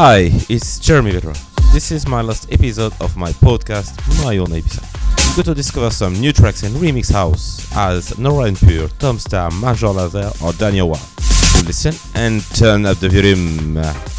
Hi, it's Jeremy Vedra. This is my last episode of my podcast, my own Ibiza. You go to discover some new tracks in Remix House as Nora En Pure, Tom Staar, Major Lazer, or Daniel. So listen and turn up the volume.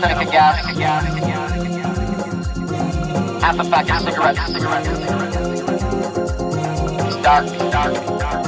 thing of gas. Half a pack of cigarettes. It's dark, dark, dark.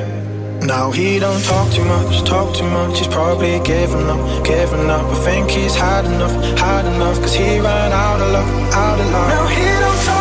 Now he don't talk too much, talk too much. He's probably giving up, giving up. I think he's had enough, had enough. Cause he ran out of luck, out of luck. Now he don't talk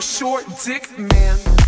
short dick man.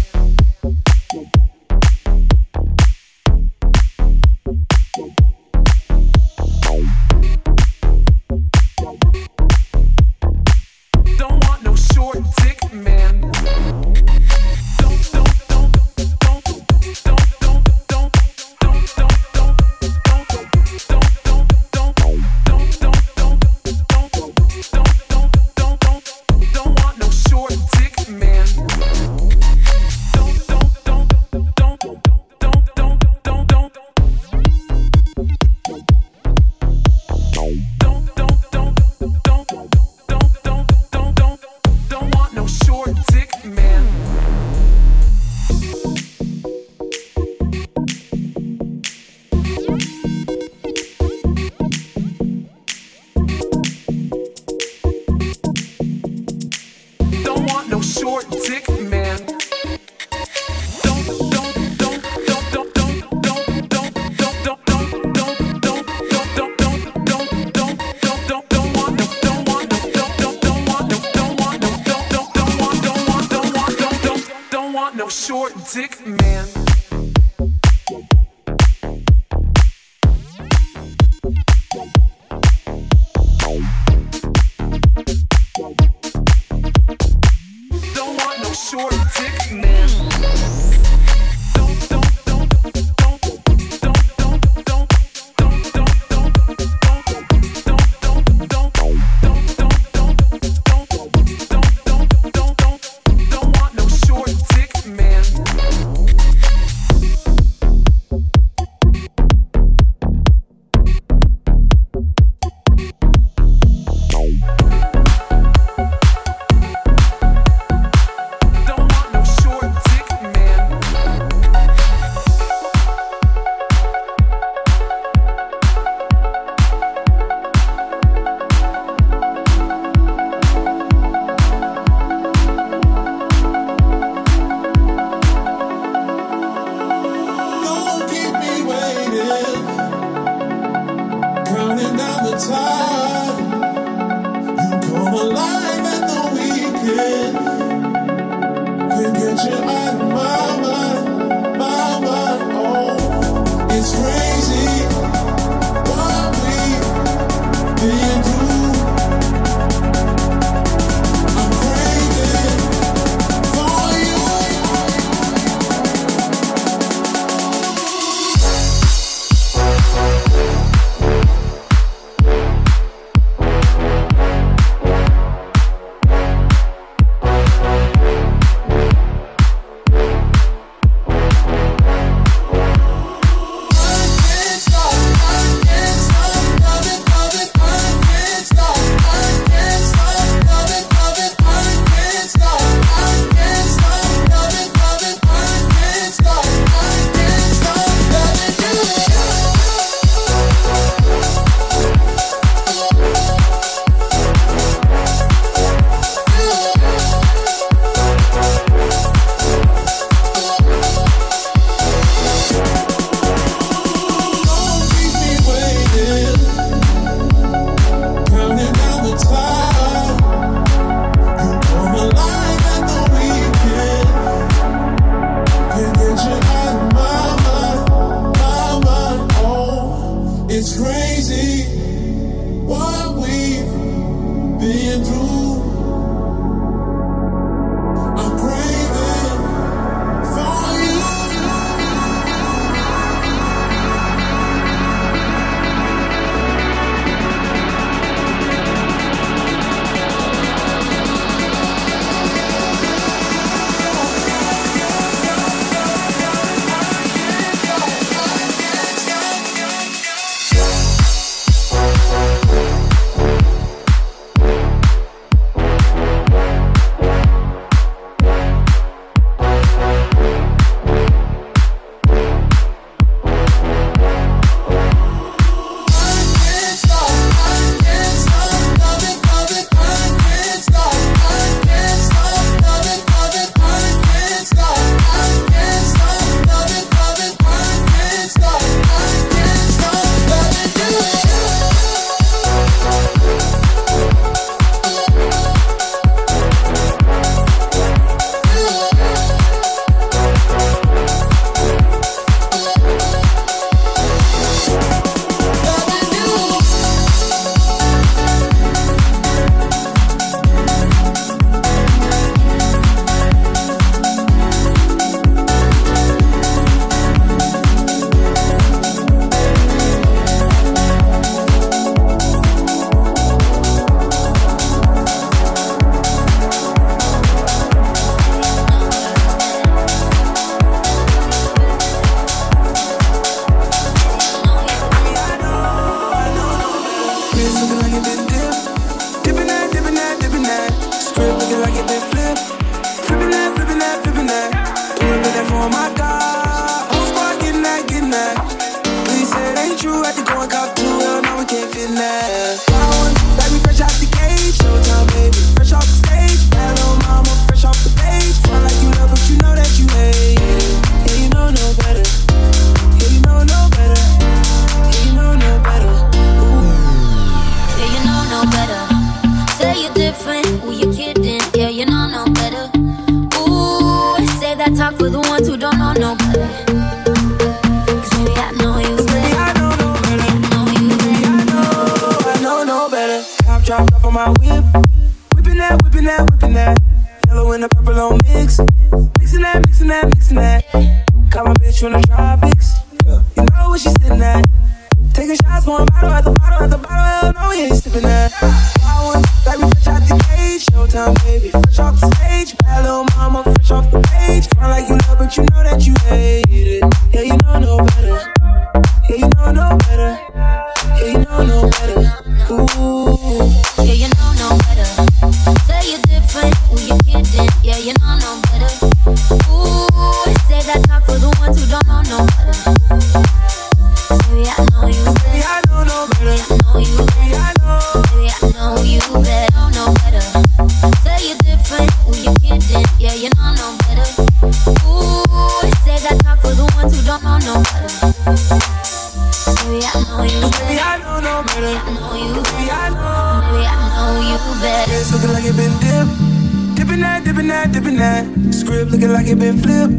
dipping that, dipping that. Script looking like it been flipped.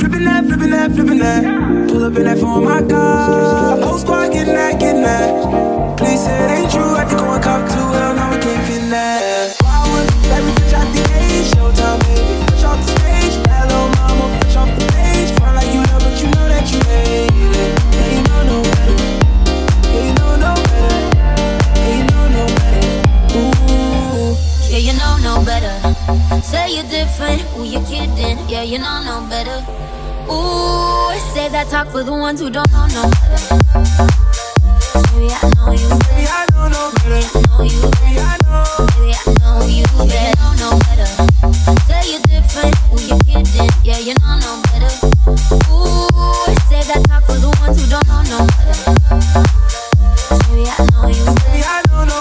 Flipping that, flipping that, flipping that. Pull up in that for my car. Whole squad getting that, getting that. Please say it ain't true, I think I'm a cop. Say you're different, who you kidding? Yeah, you know no better. Ooh, say that talk for the ones who don't know no better. Maybe I know you better. Maybe I know no better. I know you better. I know. Maybe I know you better. You know no better. Say you're different, who you kidding? Yeah, you know no better. Ooh, say that talk for the ones who don't know no better. Maybe I know you better.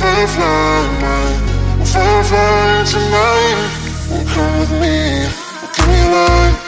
fly, fly. We'll fly, tonight. Come with me, give me life.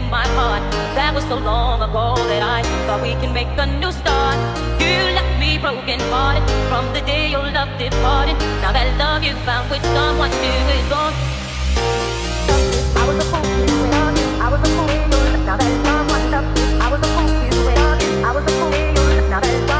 in my heart. That was so long ago that I thought we can make a new start. You left me broken hearted from the day your love departed. Now that love you found with someone new is gone. I was a fool without you. I was a fool. Now that someone left you, I was a fool without you. I was a fool. Now that.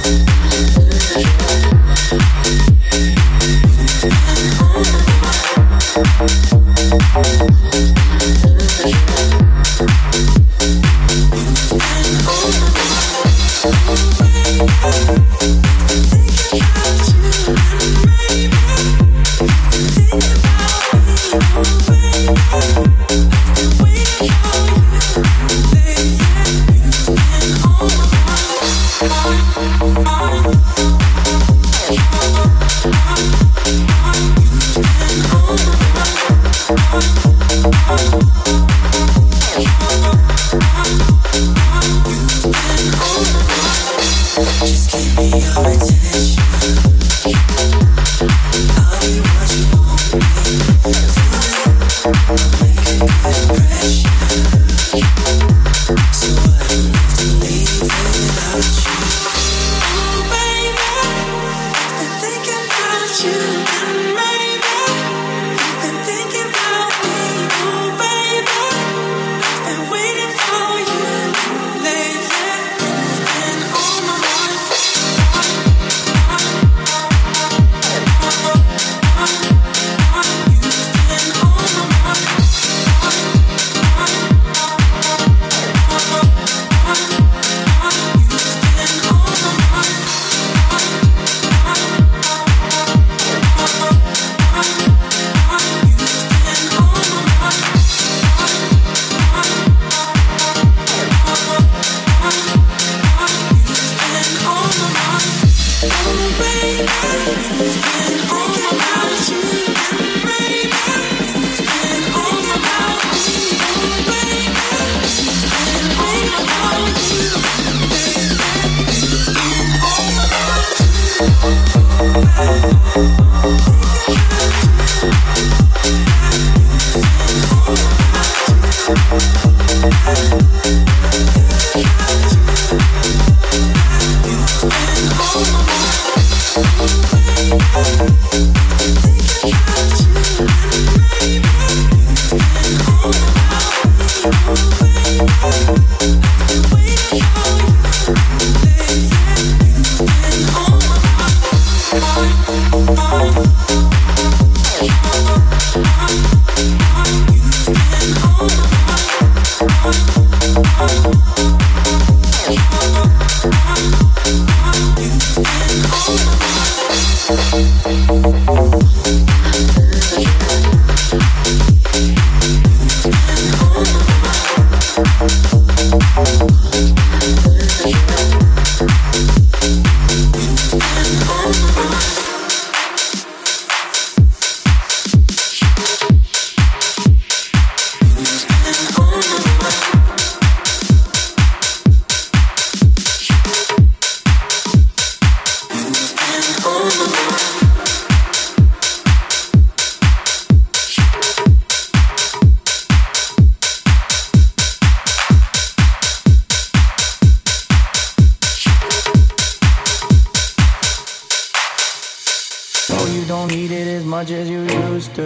much as you used to,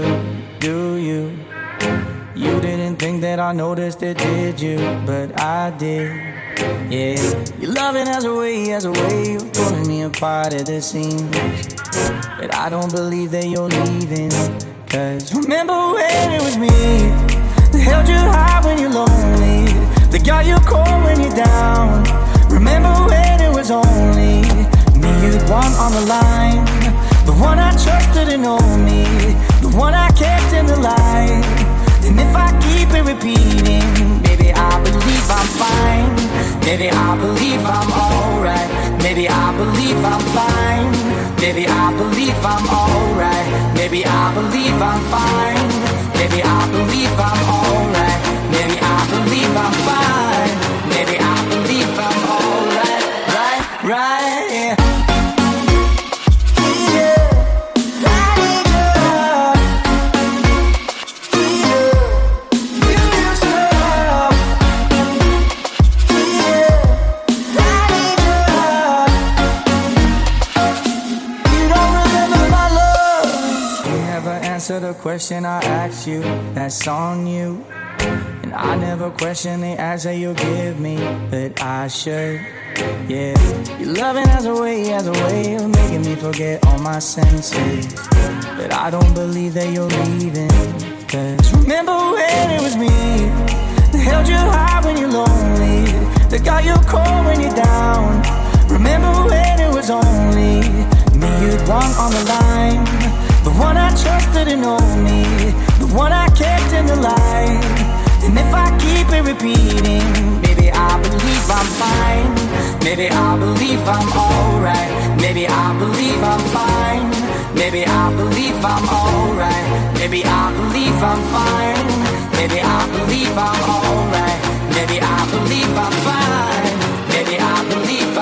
do you? You didn't think that I noticed it, did you? But I did. Yeah, your loving has a way, has a way of pulling me apart at the seams. But I don't believe that you're leaving. Cause remember when it was me that held you high when you're lonely, that got you cold when you're down. Remember when it was only me you'd want on the line, one I trusted and know me, the one I kept in the light. And if I keep it repeating, maybe I believe I'm fine. Maybe I believe I'm alright. Maybe I believe I'm fine. Maybe I believe I'm alright. Maybe I believe I'm fine. Maybe I believe I'm alright. Maybe I believe I'm fine. Maybe I believe I'm alright. Right, right, yeah. Answer the question I asked you. That's on you. And I never question the answer you give me, but I should. Yeah, your loving has a way, has a way of making me forget all my senses. But I don't believe that you're leaving. Cause remember when it was me that held you high when you're lonely, that got you cold when you're down. Remember when it was only And know me, the one I kept in the light. And if I keep it repeating, maybe I believe I'm fine. Maybe I believe I'm alright. Maybe I believe I'm fine. Maybe I believe I'm alright. Maybe I believe I'm fine. Maybe I believe I'm alright. Maybe I believe I'm fine. Maybe I believe